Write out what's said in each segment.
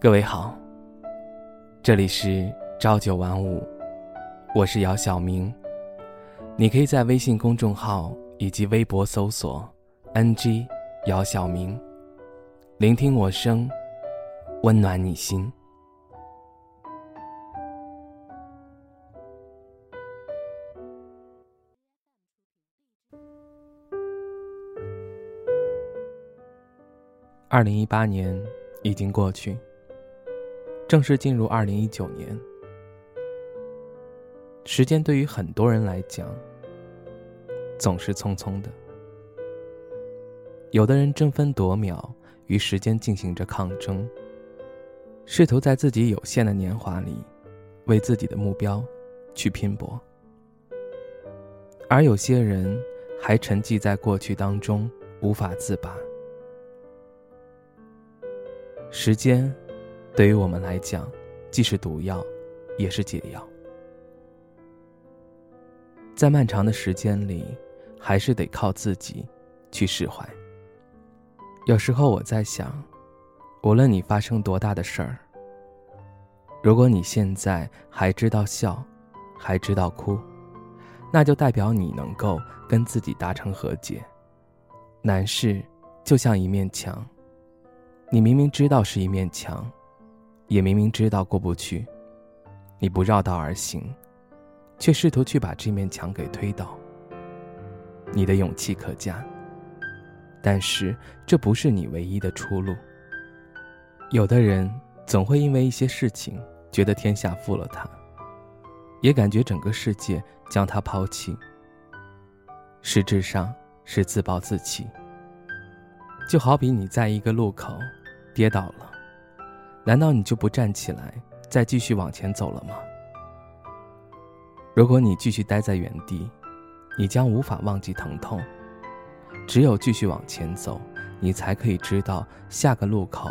各位好，这里是朝九晚五，我是姚晓明。你可以在微信公众号以及微博搜索 “ng 姚晓明”，聆听我声，温暖你心。二零一八年已经过去。正式进入二零一九年，时间对于很多人来讲总是匆匆的。有的人争分夺秒与时间进行着抗争，试图在自己有限的年华里为自己的目标去拼搏；而有些人还沉寂在过去当中无法自拔。时间。对于我们来讲，既是毒药，也是解药。在漫长的时间里，还是得靠自己去释怀。有时候我在想，无论你发生多大的事儿，如果你现在还知道笑，还知道哭，那就代表你能够跟自己达成和解。难事就像一面墙，你明明知道是一面墙。也明明知道过不去，你不绕道而行，却试图去把这面墙给推倒。你的勇气可嘉，但是这不是你唯一的出路。有的人总会因为一些事情觉得天下负了他，也感觉整个世界将他抛弃。实质上是自暴自弃。就好比你在一个路口跌倒了。难道你就不站起来，再继续往前走了吗？如果你继续待在原地，你将无法忘记疼痛。只有继续往前走，你才可以知道下个路口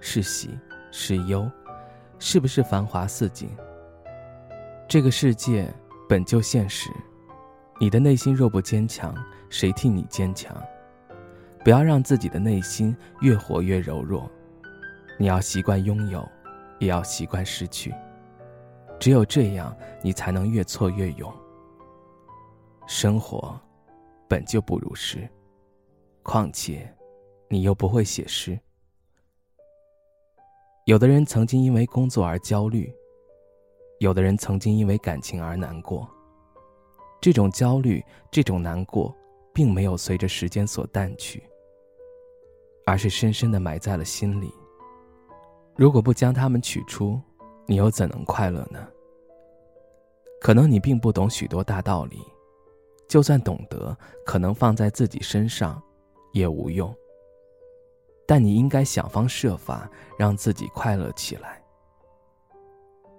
是喜是忧，是不是繁华似锦。这个世界本就现实，你的内心若不坚强，谁替你坚强？不要让自己的内心越活越柔弱。你要习惯拥有，也要习惯失去。只有这样，你才能越挫越勇。生活本就不如诗，况且你又不会写诗。有的人曾经因为工作而焦虑，有的人曾经因为感情而难过。这种焦虑，这种难过，并没有随着时间所淡去，而是深深的埋在了心里。如果不将它们取出，你又怎能快乐呢？可能你并不懂许多大道理，就算懂得，可能放在自己身上也无用。但你应该想方设法让自己快乐起来。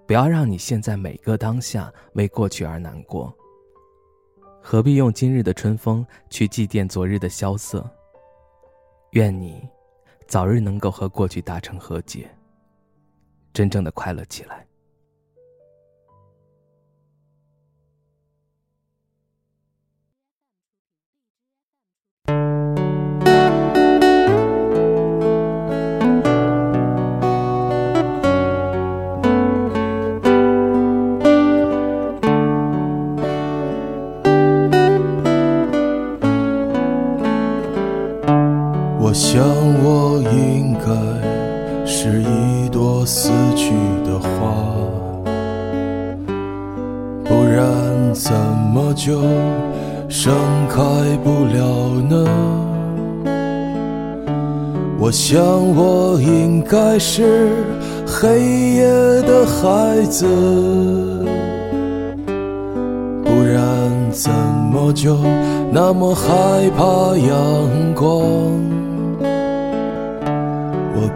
不要让你现在每个当下为过去而难过。何必用今日的春风去祭奠昨日的萧瑟？愿你早日能够和过去达成和解。真正的快乐起来。我想，我应该。是一朵死去的花，不然怎么就盛开不了呢？我想我应该是黑夜的孩子，不然怎么就那么害怕阳光？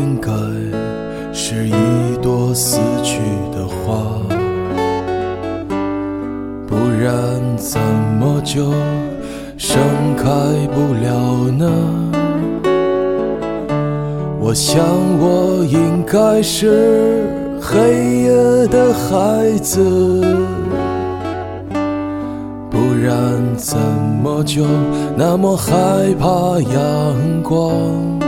应该是一朵死去的花，不然怎么就盛开不了呢？我想我应该是黑夜的孩子，不然怎么就那么害怕阳光？